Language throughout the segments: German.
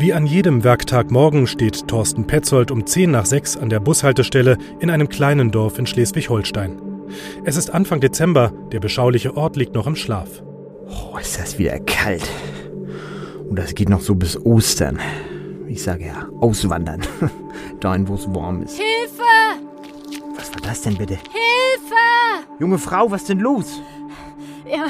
Wie an jedem Werktagmorgen steht Thorsten Petzold um 10 nach 6 an der Bushaltestelle in einem kleinen Dorf in Schleswig-Holstein. Es ist Anfang Dezember, der beschauliche Ort liegt noch im Schlaf. Oh, ist das wieder kalt. Und das geht noch so bis Ostern. Ich sage ja, auswandern. Dahin, wo es warm ist. Hilfe! Was war das denn bitte? Hilfe! Junge Frau, was denn los? Er,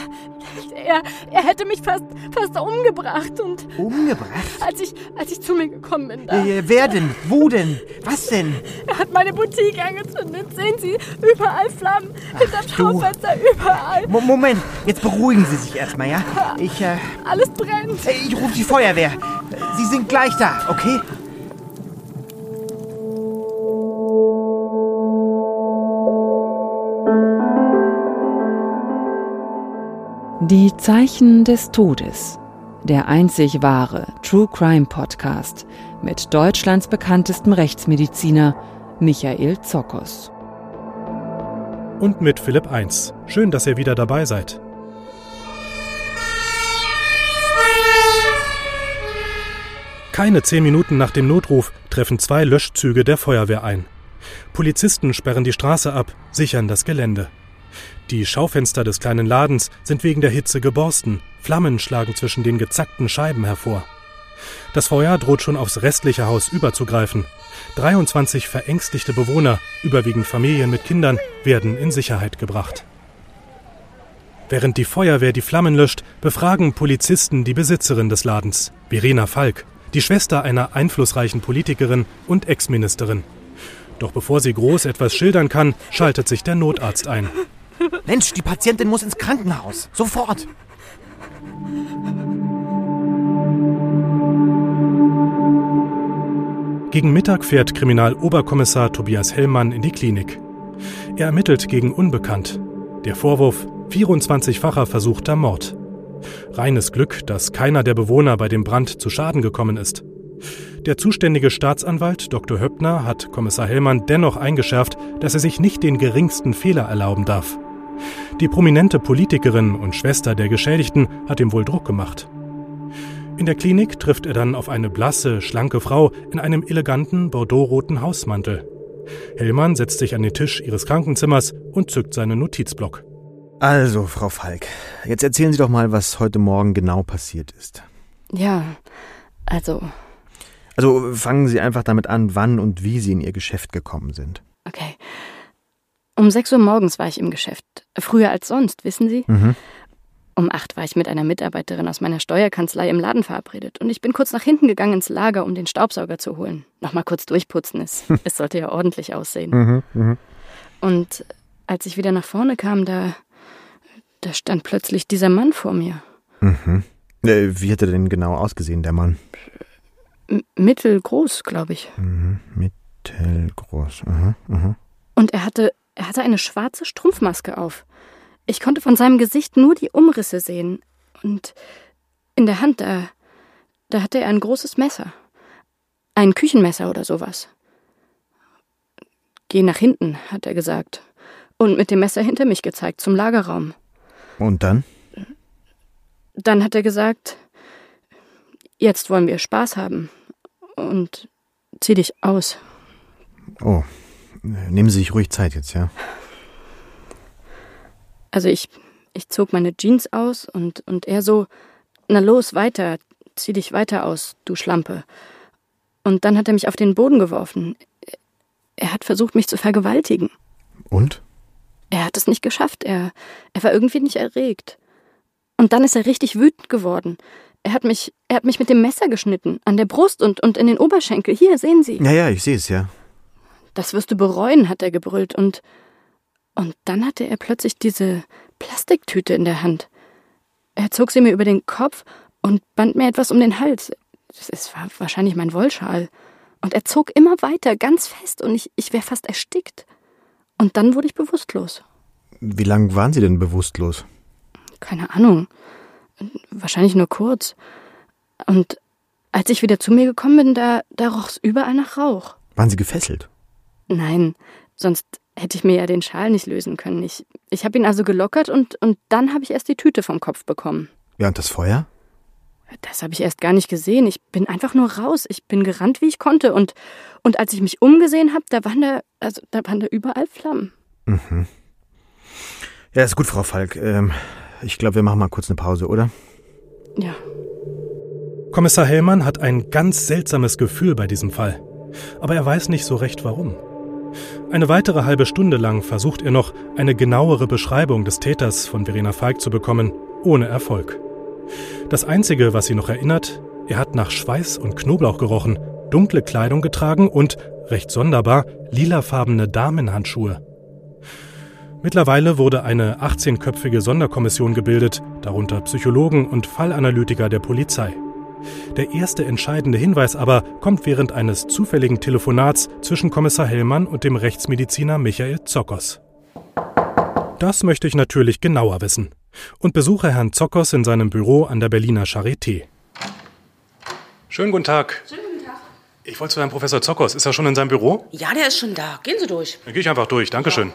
er, er hätte mich fast, fast umgebracht und Umgebracht? als ich, als ich zu mir gekommen bin, da, Äh, wer denn? Wo denn? Was denn? er hat meine Boutique angezündet. Sehen Sie, überall Flammen, hinterm du. Schaufenster, überall. Mo Moment, jetzt beruhigen Sie sich erstmal, ja? Ich, äh, Alles brennt. äh, ich rufe die Feuerwehr. Sie sind gleich da, okay? Die Zeichen des Todes. Der einzig wahre True Crime Podcast mit Deutschlands bekanntestem Rechtsmediziner Michael Zokos. Und mit Philipp 1. Schön, dass ihr wieder dabei seid. Keine zehn Minuten nach dem Notruf treffen zwei Löschzüge der Feuerwehr ein. Polizisten sperren die Straße ab, sichern das Gelände. Die Schaufenster des kleinen Ladens sind wegen der Hitze geborsten, Flammen schlagen zwischen den gezackten Scheiben hervor. Das Feuer droht schon aufs restliche Haus überzugreifen. 23 verängstigte Bewohner, überwiegend Familien mit Kindern, werden in Sicherheit gebracht. Während die Feuerwehr die Flammen löscht, befragen Polizisten die Besitzerin des Ladens, Verena Falk, die Schwester einer einflussreichen Politikerin und Ex-Ministerin. Doch bevor sie groß etwas schildern kann, schaltet sich der Notarzt ein. Mensch, die Patientin muss ins Krankenhaus. Sofort. Gegen Mittag fährt Kriminaloberkommissar Tobias Hellmann in die Klinik. Er ermittelt gegen Unbekannt. Der Vorwurf 24-facher versuchter Mord. Reines Glück, dass keiner der Bewohner bei dem Brand zu Schaden gekommen ist. Der zuständige Staatsanwalt Dr. Höppner hat Kommissar Hellmann dennoch eingeschärft, dass er sich nicht den geringsten Fehler erlauben darf. Die prominente Politikerin und Schwester der Geschädigten hat ihm wohl Druck gemacht. In der Klinik trifft er dann auf eine blasse, schlanke Frau in einem eleganten bordeauxroten Hausmantel. Hellmann setzt sich an den Tisch ihres Krankenzimmers und zückt seinen Notizblock. Also, Frau Falk, jetzt erzählen Sie doch mal, was heute Morgen genau passiert ist. Ja, also, Also fangen Sie einfach damit an, wann und wie Sie in Ihr Geschäft gekommen sind. okay. Um 6 Uhr morgens war ich im Geschäft. Früher als sonst, wissen Sie? Mhm. Um acht war ich mit einer Mitarbeiterin aus meiner Steuerkanzlei im Laden verabredet und ich bin kurz nach hinten gegangen ins Lager, um den Staubsauger zu holen. Nochmal kurz durchputzen, es, es sollte ja ordentlich aussehen. Mhm, mhm. Und als ich wieder nach vorne kam, da, da stand plötzlich dieser Mann vor mir. Mhm. Äh, wie hat er denn genau ausgesehen, der Mann? M mittelgroß, glaube ich. Mhm. Mittelgroß. Mhm. Mhm. Und er hatte, er hatte eine schwarze Strumpfmaske auf. Ich konnte von seinem Gesicht nur die Umrisse sehen. Und in der Hand, da, da hatte er ein großes Messer. Ein Küchenmesser oder sowas. Geh nach hinten, hat er gesagt. Und mit dem Messer hinter mich gezeigt, zum Lagerraum. Und dann? Dann hat er gesagt, jetzt wollen wir Spaß haben. Und zieh dich aus. Oh, äh, nehmen Sie sich ruhig Zeit jetzt, ja? Also ich, ich zog meine Jeans aus und, und er so, na los, weiter, zieh dich weiter aus, du Schlampe. Und dann hat er mich auf den Boden geworfen. Er hat versucht, mich zu vergewaltigen. Und? Er hat es nicht geschafft. Er, er war irgendwie nicht erregt. Und dann ist er richtig wütend geworden. Er hat mich, er hat mich mit dem Messer geschnitten, an der Brust und, und in den Oberschenkel. Hier, sehen Sie. Ja, ja, ich sehe es, ja. Das wirst du bereuen, hat er gebrüllt. Und, und dann hatte er plötzlich diese Plastiktüte in der Hand. Er zog sie mir über den Kopf und band mir etwas um den Hals. Es war wahrscheinlich mein Wollschal. Und er zog immer weiter, ganz fest, und ich, ich wäre fast erstickt. Und dann wurde ich bewusstlos. Wie lange waren Sie denn bewusstlos? Keine Ahnung. Wahrscheinlich nur kurz. Und als ich wieder zu mir gekommen bin, da, da roch es überall nach Rauch. Waren Sie gefesselt? Nein, sonst hätte ich mir ja den Schal nicht lösen können. Ich, ich habe ihn also gelockert und, und dann habe ich erst die Tüte vom Kopf bekommen. Ja, und das Feuer? Das habe ich erst gar nicht gesehen. Ich bin einfach nur raus. Ich bin gerannt, wie ich konnte. Und, und als ich mich umgesehen habe, da waren da, also, da waren da überall Flammen. Mhm. Ja, ist gut, Frau Falk. Ähm, ich glaube, wir machen mal kurz eine Pause, oder? Ja. Kommissar Hellmann hat ein ganz seltsames Gefühl bei diesem Fall. Aber er weiß nicht so recht warum. Eine weitere halbe Stunde lang versucht er noch, eine genauere Beschreibung des Täters von Verena Falk zu bekommen, ohne Erfolg. Das Einzige, was sie noch erinnert, er hat nach Schweiß und Knoblauch gerochen, dunkle Kleidung getragen und, recht sonderbar, lilafarbene Damenhandschuhe. Mittlerweile wurde eine 18-köpfige Sonderkommission gebildet, darunter Psychologen und Fallanalytiker der Polizei. Der erste entscheidende Hinweis aber kommt während eines zufälligen Telefonats zwischen Kommissar Hellmann und dem Rechtsmediziner Michael Zockers. Das möchte ich natürlich genauer wissen und besuche Herrn Zockers in seinem Büro an der Berliner Charité. Schönen guten Tag. Schönen guten Tag. Ich wollte zu Herrn Professor Zockers. Ist er schon in seinem Büro? Ja, der ist schon da. Gehen Sie durch. Dann gehe ich einfach durch. Dankeschön.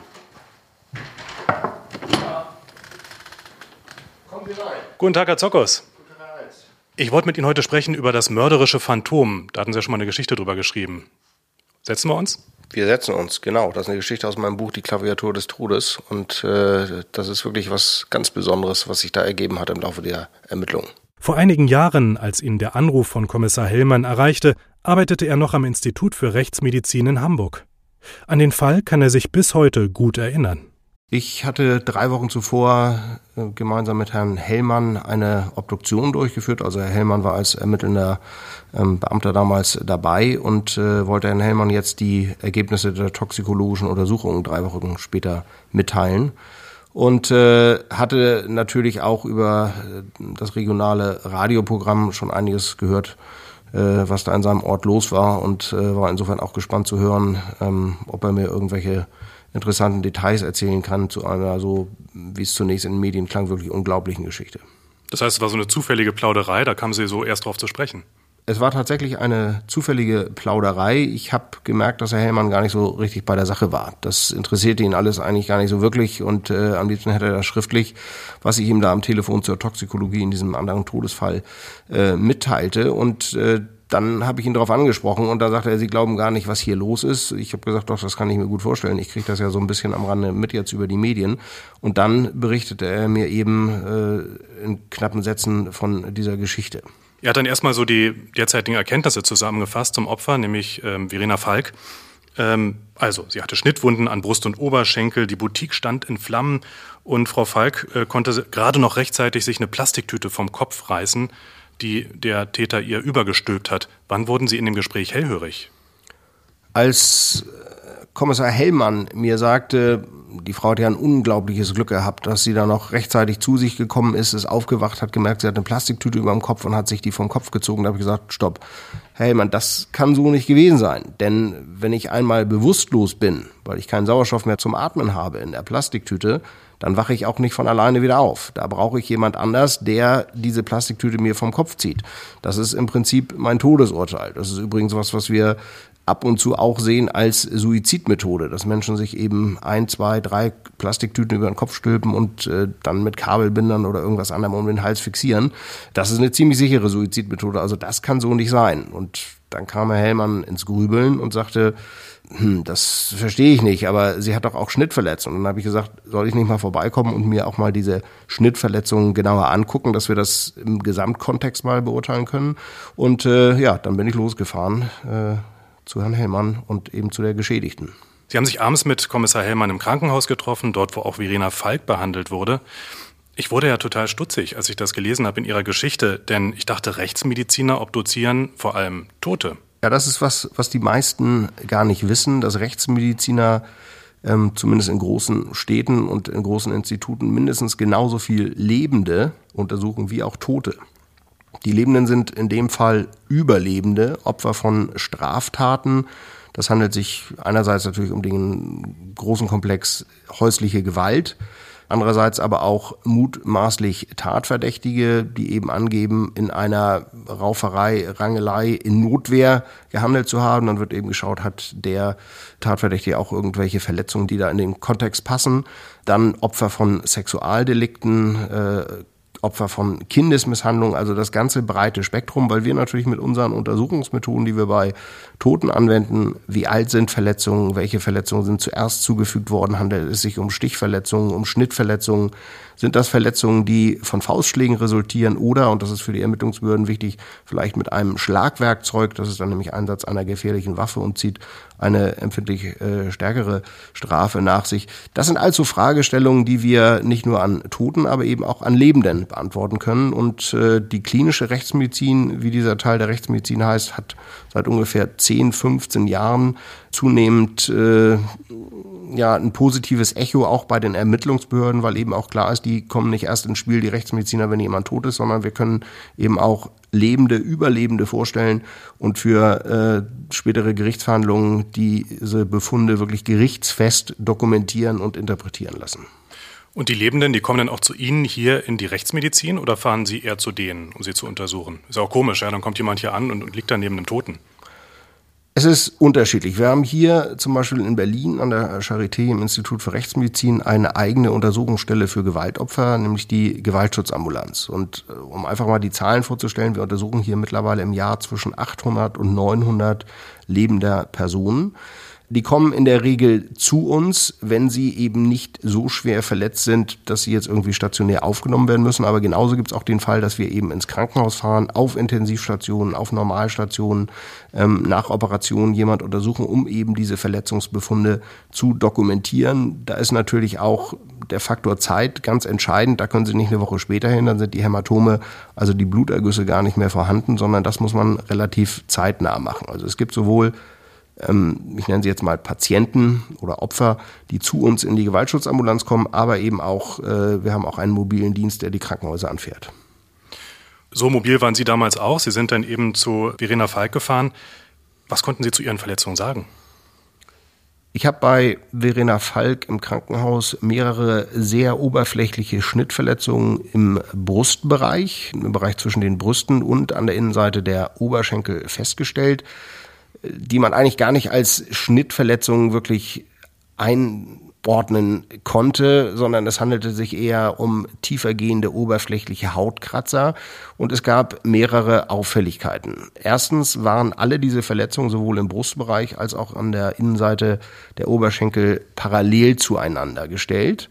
Kommen Sie rein. Guten Tag, Herr Zockers. Ich wollte mit Ihnen heute sprechen über das mörderische Phantom. Da hatten Sie ja schon mal eine Geschichte drüber geschrieben. Setzen wir uns? Wir setzen uns, genau. Das ist eine Geschichte aus meinem Buch Die Klaviatur des Todes. Und äh, das ist wirklich was ganz Besonderes, was sich da ergeben hat im Laufe der Ermittlungen. Vor einigen Jahren, als ihn der Anruf von Kommissar Hellmann erreichte, arbeitete er noch am Institut für Rechtsmedizin in Hamburg. An den Fall kann er sich bis heute gut erinnern. Ich hatte drei Wochen zuvor äh, gemeinsam mit Herrn Hellmann eine Obduktion durchgeführt. Also Herr Hellmann war als ermittelnder ähm, Beamter damals dabei und äh, wollte Herrn Hellmann jetzt die Ergebnisse der toxikologischen Untersuchungen drei Wochen später mitteilen. Und äh, hatte natürlich auch über das regionale Radioprogramm schon einiges gehört, was da in seinem Ort los war und war insofern auch gespannt zu hören, ähm, ob er mir irgendwelche interessanten Details erzählen kann zu einer so, wie es zunächst in den Medien klang, wirklich unglaublichen Geschichte. Das heißt, es war so eine zufällige Plauderei, da kamen Sie so erst drauf zu sprechen. Es war tatsächlich eine zufällige Plauderei. Ich habe gemerkt, dass Herr Hellmann gar nicht so richtig bei der Sache war. Das interessierte ihn alles eigentlich gar nicht so wirklich und äh, am liebsten hätte er das schriftlich, was ich ihm da am Telefon zur Toxikologie in diesem anderen Todesfall äh, mitteilte. Und äh, dann habe ich ihn darauf angesprochen und da sagte er, Sie glauben gar nicht, was hier los ist. Ich habe gesagt, doch, das kann ich mir gut vorstellen. Ich kriege das ja so ein bisschen am Rande mit jetzt über die Medien. Und dann berichtete er mir eben äh, in knappen Sätzen von dieser Geschichte. Er hat dann erstmal so die derzeitigen Erkenntnisse zusammengefasst zum Opfer, nämlich ähm, Verena Falk. Ähm, also, sie hatte Schnittwunden an Brust und Oberschenkel, die Boutique stand in Flammen und Frau Falk äh, konnte gerade noch rechtzeitig sich eine Plastiktüte vom Kopf reißen, die der Täter ihr übergestülpt hat. Wann wurden Sie in dem Gespräch hellhörig? Als Kommissar Hellmann mir sagte, die Frau hat ja ein unglaubliches Glück gehabt, dass sie da noch rechtzeitig zu sich gekommen ist, ist aufgewacht, hat gemerkt, sie hat eine Plastiktüte über dem Kopf und hat sich die vom Kopf gezogen. Da habe ich gesagt, stopp, Hellmann, das kann so nicht gewesen sein. Denn wenn ich einmal bewusstlos bin, weil ich keinen Sauerstoff mehr zum Atmen habe in der Plastiktüte, dann wache ich auch nicht von alleine wieder auf. Da brauche ich jemand anders, der diese Plastiktüte mir vom Kopf zieht. Das ist im Prinzip mein Todesurteil. Das ist übrigens was, was wir ab und zu auch sehen als Suizidmethode, dass Menschen sich eben ein, zwei, drei Plastiktüten über den Kopf stülpen und äh, dann mit Kabelbindern oder irgendwas anderem um den Hals fixieren. Das ist eine ziemlich sichere Suizidmethode. Also das kann so nicht sein. Und dann kam Herr Hellmann ins Grübeln und sagte, hm, das verstehe ich nicht, aber sie hat doch auch Schnittverletzungen. Und dann habe ich gesagt, soll ich nicht mal vorbeikommen und mir auch mal diese Schnittverletzungen genauer angucken, dass wir das im Gesamtkontext mal beurteilen können. Und äh, ja, dann bin ich losgefahren. Äh, zu Herrn Hellmann und eben zu der Geschädigten. Sie haben sich abends mit Kommissar Hellmann im Krankenhaus getroffen, dort wo auch Verena Falk behandelt wurde. Ich wurde ja total stutzig, als ich das gelesen habe in Ihrer Geschichte, denn ich dachte, Rechtsmediziner obduzieren vor allem Tote. Ja, das ist was, was die meisten gar nicht wissen, dass Rechtsmediziner ähm, zumindest in großen Städten und in großen Instituten mindestens genauso viel Lebende untersuchen wie auch Tote. Die Lebenden sind in dem Fall Überlebende, Opfer von Straftaten. Das handelt sich einerseits natürlich um den großen Komplex häusliche Gewalt, andererseits aber auch mutmaßlich Tatverdächtige, die eben angeben, in einer Rauferei, Rangelei in Notwehr gehandelt zu haben. Dann wird eben geschaut, hat der Tatverdächtige auch irgendwelche Verletzungen, die da in den Kontext passen. Dann Opfer von Sexualdelikten, äh, Opfer von Kindesmisshandlung, also das ganze breite Spektrum, weil wir natürlich mit unseren Untersuchungsmethoden, die wir bei Toten anwenden, wie alt sind Verletzungen, welche Verletzungen sind zuerst zugefügt worden, handelt es sich um Stichverletzungen, um Schnittverletzungen, sind das Verletzungen, die von Faustschlägen resultieren oder, und das ist für die Ermittlungsbehörden wichtig, vielleicht mit einem Schlagwerkzeug, das ist dann nämlich Einsatz einer gefährlichen Waffe und zieht eine empfindlich äh, stärkere Strafe nach sich. Das sind also Fragestellungen, die wir nicht nur an Toten, aber eben auch an Lebenden beantworten können. Und äh, die klinische Rechtsmedizin, wie dieser Teil der Rechtsmedizin heißt, hat seit ungefähr 10, 15 Jahren zunehmend äh, ja ein positives Echo auch bei den Ermittlungsbehörden, weil eben auch klar ist, die kommen nicht erst ins Spiel, die Rechtsmediziner, wenn jemand tot ist, sondern wir können eben auch Lebende, Überlebende vorstellen und für äh, spätere Gerichtsverhandlungen diese Befunde wirklich gerichtsfest dokumentieren und interpretieren lassen. Und die Lebenden, die kommen dann auch zu Ihnen hier in die Rechtsmedizin oder fahren Sie eher zu denen, um sie zu untersuchen? Ist auch komisch, ja, dann kommt jemand hier an und, und liegt dann neben einem Toten. Es ist unterschiedlich. Wir haben hier zum Beispiel in Berlin an der Charité im Institut für Rechtsmedizin eine eigene Untersuchungsstelle für Gewaltopfer, nämlich die Gewaltschutzambulanz. Und äh, um einfach mal die Zahlen vorzustellen, wir untersuchen hier mittlerweile im Jahr zwischen 800 und 900 lebender Personen. Die kommen in der Regel zu uns, wenn sie eben nicht so schwer verletzt sind, dass sie jetzt irgendwie stationär aufgenommen werden müssen. Aber genauso gibt es auch den Fall, dass wir eben ins Krankenhaus fahren, auf Intensivstationen, auf Normalstationen, ähm, nach Operationen jemand untersuchen, um eben diese Verletzungsbefunde zu dokumentieren. Da ist natürlich auch der Faktor Zeit ganz entscheidend. Da können Sie nicht eine Woche später hin, dann sind die Hämatome, also die Blutergüsse gar nicht mehr vorhanden, sondern das muss man relativ zeitnah machen. Also es gibt sowohl ähm, ich nenne sie jetzt mal Patienten oder Opfer, die zu uns in die Gewaltschutzambulanz kommen, aber eben auch, äh, wir haben auch einen mobilen Dienst, der die Krankenhäuser anfährt. So mobil waren Sie damals auch. Sie sind dann eben zu Verena Falk gefahren. Was konnten Sie zu Ihren Verletzungen sagen? Ich habe bei Verena Falk im Krankenhaus mehrere sehr oberflächliche Schnittverletzungen im Brustbereich, im Bereich zwischen den Brüsten und an der Innenseite der Oberschenkel festgestellt die man eigentlich gar nicht als Schnittverletzungen wirklich einordnen konnte, sondern es handelte sich eher um tiefergehende oberflächliche Hautkratzer und es gab mehrere Auffälligkeiten. Erstens waren alle diese Verletzungen sowohl im Brustbereich als auch an der Innenseite der Oberschenkel parallel zueinander gestellt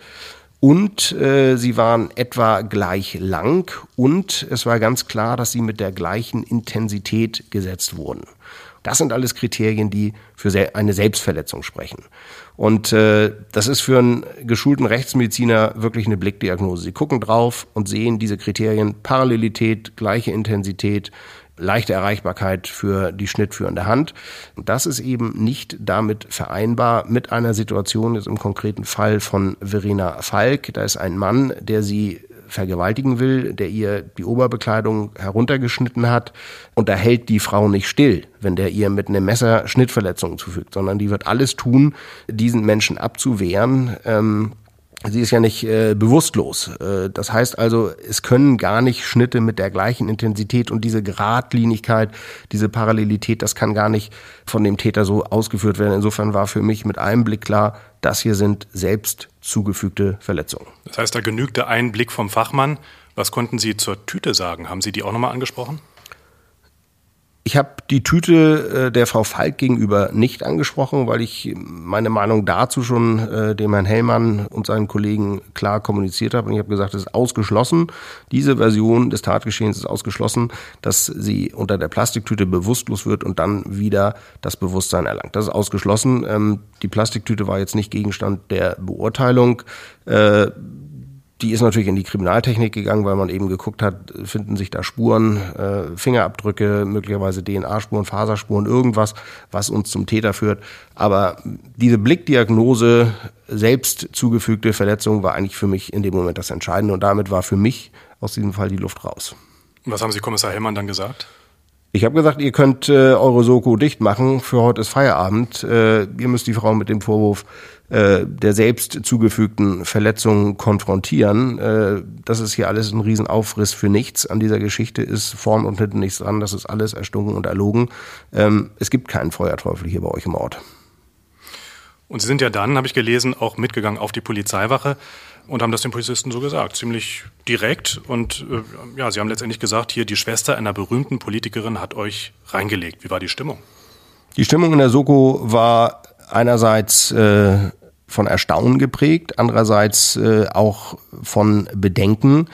und äh, sie waren etwa gleich lang und es war ganz klar, dass sie mit der gleichen Intensität gesetzt wurden. Das sind alles Kriterien, die für eine Selbstverletzung sprechen. Und äh, das ist für einen geschulten Rechtsmediziner wirklich eine Blickdiagnose. Sie gucken drauf und sehen diese Kriterien Parallelität, gleiche Intensität, leichte Erreichbarkeit für die schnittführende Hand. Und das ist eben nicht damit vereinbar mit einer Situation, jetzt im konkreten Fall von Verena Falk. Da ist ein Mann, der sie vergewaltigen will, der ihr die Oberbekleidung heruntergeschnitten hat. Und da hält die Frau nicht still, wenn der ihr mit einem Messer Schnittverletzungen zufügt, sondern die wird alles tun, diesen Menschen abzuwehren. Ähm, Sie ist ja nicht äh, bewusstlos. Äh, das heißt also, es können gar nicht Schnitte mit der gleichen Intensität und diese Gradlinigkeit, diese Parallelität, das kann gar nicht von dem Täter so ausgeführt werden. Insofern war für mich mit einem Blick klar, das hier sind selbst zugefügte Verletzungen. Das heißt, da genügt der Einblick vom Fachmann. Was konnten Sie zur Tüte sagen? Haben Sie die auch nochmal angesprochen? Ich habe die Tüte äh, der Frau Falk gegenüber nicht angesprochen, weil ich meine Meinung dazu schon äh, dem Herrn Hellmann und seinen Kollegen klar kommuniziert habe. Und ich habe gesagt, es ist ausgeschlossen. Diese Version des Tatgeschehens ist ausgeschlossen, dass sie unter der Plastiktüte bewusstlos wird und dann wieder das Bewusstsein erlangt. Das ist ausgeschlossen. Ähm, die Plastiktüte war jetzt nicht Gegenstand der Beurteilung. Äh, die ist natürlich in die Kriminaltechnik gegangen, weil man eben geguckt hat, finden sich da Spuren, äh, Fingerabdrücke, möglicherweise DNA-Spuren, Faserspuren, irgendwas, was uns zum Täter führt. Aber diese Blickdiagnose, selbst zugefügte Verletzung, war eigentlich für mich in dem Moment das Entscheidende. Und damit war für mich aus diesem Fall die Luft raus. Was haben Sie Kommissar Hellmann dann gesagt? Ich habe gesagt, ihr könnt äh, eure Soko dicht machen. Für heute ist Feierabend. Äh, ihr müsst die Frau mit dem Vorwurf äh, der selbst zugefügten Verletzungen konfrontieren. Äh, das ist hier alles ein Riesenaufriss für nichts. An dieser Geschichte ist vorn und hinten nichts dran. Das ist alles erstunken und erlogen. Ähm, es gibt keinen Feuerteufel hier bei euch im Ort. Und Sie sind ja dann, habe ich gelesen, auch mitgegangen auf die Polizeiwache und haben das den Polizisten so gesagt, ziemlich direkt. Und äh, ja, Sie haben letztendlich gesagt, hier die Schwester einer berühmten Politikerin hat euch reingelegt. Wie war die Stimmung? Die Stimmung in der Soko war einerseits äh, von Erstaunen geprägt, andererseits äh, auch von Bedenken.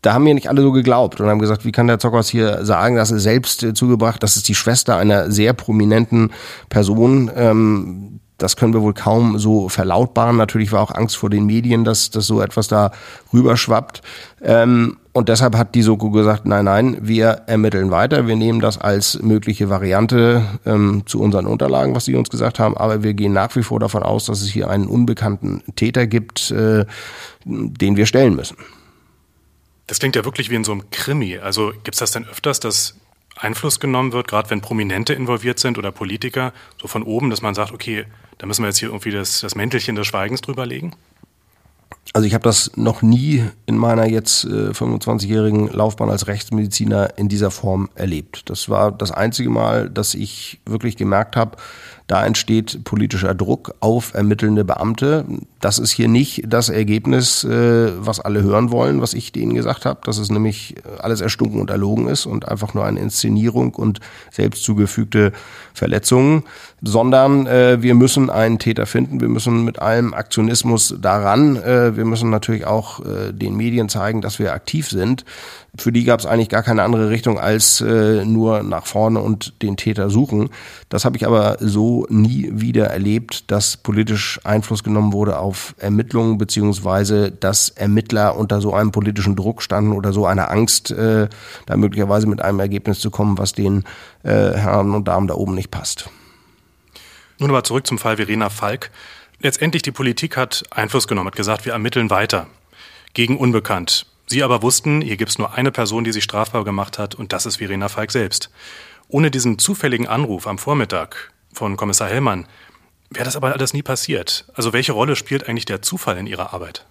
Da haben mir nicht alle so geglaubt und haben gesagt, wie kann der Zockers hier sagen, dass er selbst äh, zugebracht, das ist die Schwester einer sehr prominenten Person, ähm, das können wir wohl kaum so verlautbaren. Natürlich war auch Angst vor den Medien, dass, dass so etwas da rüberschwappt. Ähm, und deshalb hat die Soko gesagt, nein, nein, wir ermitteln weiter. Wir nehmen das als mögliche Variante ähm, zu unseren Unterlagen, was sie uns gesagt haben. Aber wir gehen nach wie vor davon aus, dass es hier einen unbekannten Täter gibt, äh, den wir stellen müssen. Das klingt ja wirklich wie in so einem Krimi. Also gibt es das denn öfters, dass Einfluss genommen wird, gerade wenn Prominente involviert sind oder Politiker, so von oben, dass man sagt, okay, da müssen wir jetzt hier irgendwie das, das Mäntelchen des Schweigens drüber legen? Also ich habe das noch nie in meiner jetzt äh, 25-jährigen Laufbahn als Rechtsmediziner in dieser Form erlebt. Das war das einzige Mal, dass ich wirklich gemerkt habe, da entsteht politischer Druck auf ermittelnde Beamte. Das ist hier nicht das Ergebnis, äh, was alle hören wollen, was ich denen gesagt habe, dass es nämlich alles erstunken und erlogen ist und einfach nur eine Inszenierung und selbst zugefügte Verletzungen, sondern äh, wir müssen einen Täter finden, wir müssen mit allem Aktionismus daran, äh, wir müssen natürlich auch den Medien zeigen, dass wir aktiv sind. Für die gab es eigentlich gar keine andere Richtung als äh, nur nach vorne und den Täter suchen. Das habe ich aber so nie wieder erlebt, dass politisch Einfluss genommen wurde auf Ermittlungen, beziehungsweise dass Ermittler unter so einem politischen Druck standen oder so einer Angst, äh, da möglicherweise mit einem Ergebnis zu kommen, was den äh, Herren und Damen da oben nicht passt. Nun aber zurück zum Fall Verena Falk. Letztendlich die Politik hat Einfluss genommen, hat gesagt, wir ermitteln weiter gegen Unbekannt. Sie aber wussten, hier gibt es nur eine Person, die sich strafbar gemacht hat, und das ist Verena Falk selbst. Ohne diesen zufälligen Anruf am Vormittag von Kommissar Hellmann wäre das aber alles nie passiert. Also welche Rolle spielt eigentlich der Zufall in Ihrer Arbeit?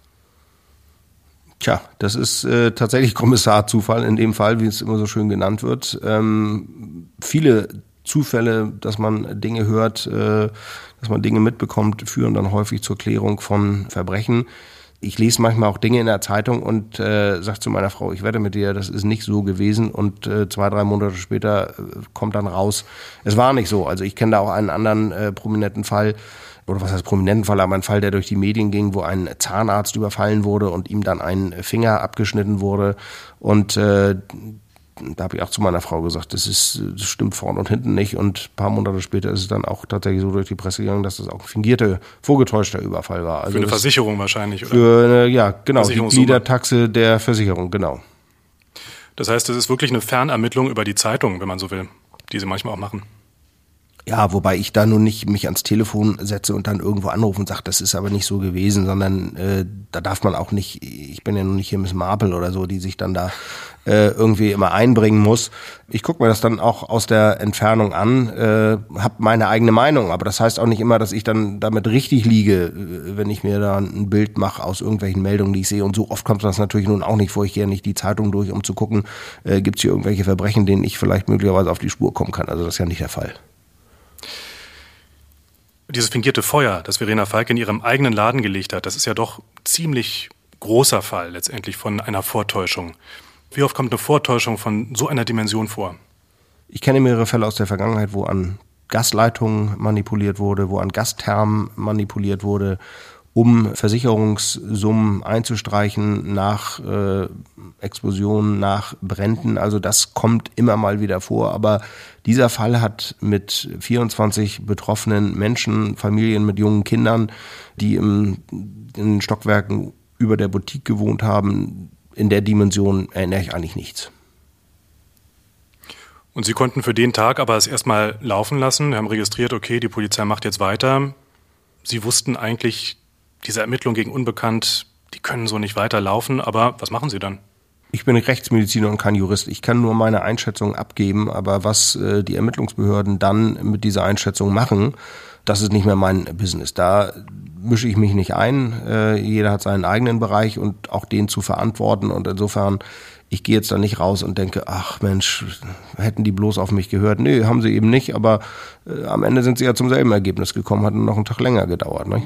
Tja, das ist äh, tatsächlich Kommissarzufall in dem Fall, wie es immer so schön genannt wird. Ähm, viele Zufälle, dass man Dinge hört, äh, dass man Dinge mitbekommt, führen dann häufig zur Klärung von Verbrechen ich lese manchmal auch Dinge in der Zeitung und äh, sage zu meiner Frau, ich wette mit dir, das ist nicht so gewesen. Und äh, zwei, drei Monate später äh, kommt dann raus, es war nicht so. Also ich kenne da auch einen anderen äh, prominenten Fall, oder was heißt prominenten Fall, aber ein Fall, der durch die Medien ging, wo ein Zahnarzt überfallen wurde und ihm dann ein Finger abgeschnitten wurde. Und äh, da habe ich auch zu meiner Frau gesagt, das ist, das stimmt vorne und hinten nicht. Und ein paar Monate später ist es dann auch tatsächlich so durch die Presse gegangen, dass das auch ein fingierter, vorgetäuschter Überfall war. Also für eine Versicherung wahrscheinlich, oder? Für eine, ja, genau, die Gliedertaxe der Versicherung, genau. Das heißt, es ist wirklich eine Fernermittlung über die Zeitung, wenn man so will, die sie manchmal auch machen. Ja, wobei ich da nun nicht mich ans Telefon setze und dann irgendwo anrufe und sage, das ist aber nicht so gewesen, sondern äh, da darf man auch nicht, ich bin ja nun nicht hier Miss Marple oder so, die sich dann da äh, irgendwie immer einbringen muss. Ich gucke mir das dann auch aus der Entfernung an, äh, habe meine eigene Meinung, aber das heißt auch nicht immer, dass ich dann damit richtig liege, äh, wenn ich mir da ein Bild mache aus irgendwelchen Meldungen, die ich sehe. Und so oft kommt das natürlich nun auch nicht vor. Ich gehe ja nicht die Zeitung durch, um zu gucken, äh, gibt es hier irgendwelche Verbrechen, denen ich vielleicht möglicherweise auf die Spur kommen kann. Also das ist ja nicht der Fall. Dieses fingierte Feuer, das Verena Falk in ihrem eigenen Laden gelegt hat, das ist ja doch ziemlich großer Fall letztendlich von einer Vortäuschung. Wie oft kommt eine Vortäuschung von so einer Dimension vor? Ich kenne mehrere Fälle aus der Vergangenheit, wo an Gasleitungen manipuliert wurde, wo an Gasthermen manipuliert wurde, um Versicherungssummen einzustreichen nach äh, Explosionen, nach Bränden. Also das kommt immer mal wieder vor. Aber dieser Fall hat mit 24 betroffenen Menschen, Familien mit jungen Kindern, die im, in Stockwerken über der Boutique gewohnt haben, in der Dimension erinnere ich eigentlich nichts. Und Sie konnten für den Tag aber es erstmal laufen lassen, haben registriert, okay, die Polizei macht jetzt weiter. Sie wussten eigentlich, diese Ermittlungen gegen Unbekannt, die können so nicht weiterlaufen, aber was machen Sie dann? Ich bin Rechtsmediziner und kein Jurist. Ich kann nur meine Einschätzung abgeben, aber was äh, die Ermittlungsbehörden dann mit dieser Einschätzung machen, das ist nicht mehr mein Business. Da mische ich mich nicht ein. Äh, jeder hat seinen eigenen Bereich und auch den zu verantworten. Und insofern, ich gehe jetzt da nicht raus und denke, ach Mensch, hätten die bloß auf mich gehört. Nee, haben sie eben nicht, aber äh, am Ende sind sie ja zum selben Ergebnis gekommen, hat nur noch einen Tag länger gedauert. Ne?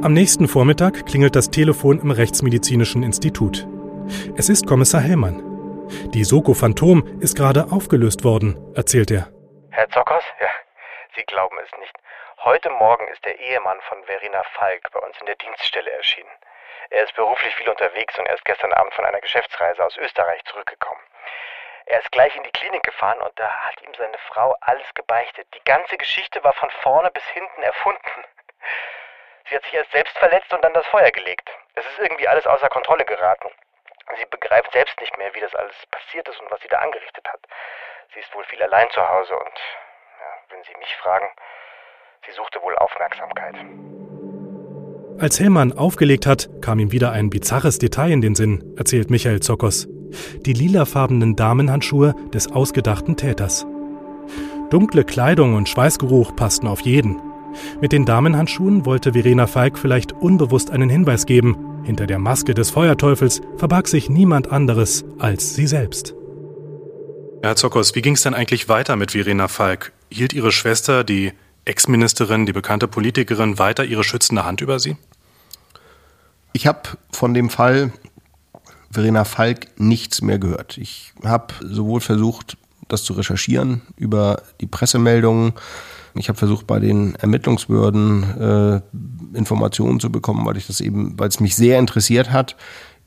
Am nächsten Vormittag klingelt das Telefon im Rechtsmedizinischen Institut. Es ist Kommissar Hellmann. Die Soko Phantom ist gerade aufgelöst worden, erzählt er. Herr Zockers? Ja, Sie glauben es nicht. Heute Morgen ist der Ehemann von Verena Falk bei uns in der Dienststelle erschienen. Er ist beruflich viel unterwegs und er ist gestern Abend von einer Geschäftsreise aus Österreich zurückgekommen. Er ist gleich in die Klinik gefahren und da hat ihm seine Frau alles gebeichtet. Die ganze Geschichte war von vorne bis hinten erfunden. Sie hat sich erst selbst verletzt und dann das Feuer gelegt. Es ist irgendwie alles außer Kontrolle geraten. Sie begreift selbst nicht mehr, wie das alles passiert ist und was sie da angerichtet hat. Sie ist wohl viel allein zu Hause und, ja, wenn Sie mich fragen, sie suchte wohl Aufmerksamkeit. Als Hellmann aufgelegt hat, kam ihm wieder ein bizarres Detail in den Sinn, erzählt Michael Zokos. Die lilafarbenen Damenhandschuhe des ausgedachten Täters. Dunkle Kleidung und Schweißgeruch passten auf jeden. Mit den Damenhandschuhen wollte Verena Falk vielleicht unbewusst einen Hinweis geben. Hinter der Maske des Feuerteufels verbarg sich niemand anderes als sie selbst. Herr Zokos, wie ging es denn eigentlich weiter mit Verena Falk? Hielt Ihre Schwester, die Ex-Ministerin, die bekannte Politikerin, weiter ihre schützende Hand über Sie? Ich habe von dem Fall Verena Falk nichts mehr gehört. Ich habe sowohl versucht, das zu recherchieren über die Pressemeldungen, ich habe versucht, bei den Ermittlungsbehörden äh, Informationen zu bekommen, weil ich das eben, weil es mich sehr interessiert hat.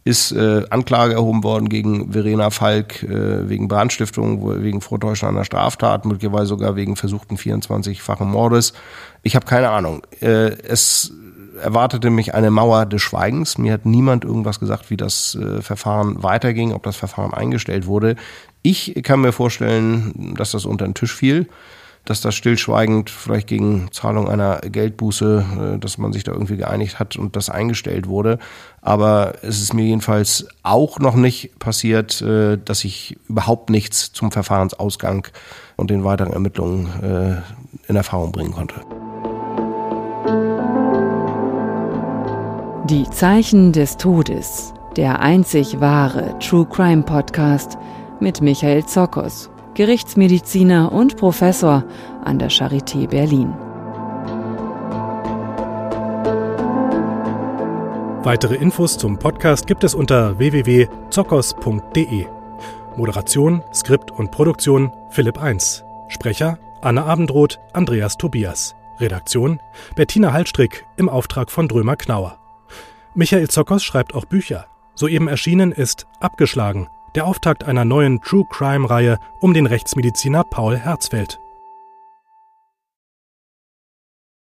Ist äh, Anklage erhoben worden gegen Verena Falk äh, wegen Brandstiftung, wegen Vortäuschung einer Straftat, möglicherweise sogar wegen versuchten 24-fachen Mordes. Ich habe keine Ahnung. Äh, es erwartete mich eine Mauer des Schweigens. Mir hat niemand irgendwas gesagt, wie das äh, Verfahren weiterging, ob das Verfahren eingestellt wurde. Ich kann mir vorstellen, dass das unter den Tisch fiel dass das stillschweigend vielleicht gegen Zahlung einer Geldbuße, äh, dass man sich da irgendwie geeinigt hat und das eingestellt wurde. Aber es ist mir jedenfalls auch noch nicht passiert, äh, dass ich überhaupt nichts zum Verfahrensausgang und den weiteren Ermittlungen äh, in Erfahrung bringen konnte. Die Zeichen des Todes, der einzig wahre True Crime Podcast mit Michael Zokos Gerichtsmediziner und Professor an der Charité Berlin. Weitere Infos zum Podcast gibt es unter www.zockers.de. Moderation, Skript und Produktion Philipp 1. Sprecher Anne Abendroth, Andreas Tobias. Redaktion Bettina Hallstrick im Auftrag von Drömer Knauer. Michael Zockers schreibt auch Bücher. Soeben erschienen ist Abgeschlagen der Auftakt einer neuen True Crime-Reihe um den Rechtsmediziner Paul Herzfeld.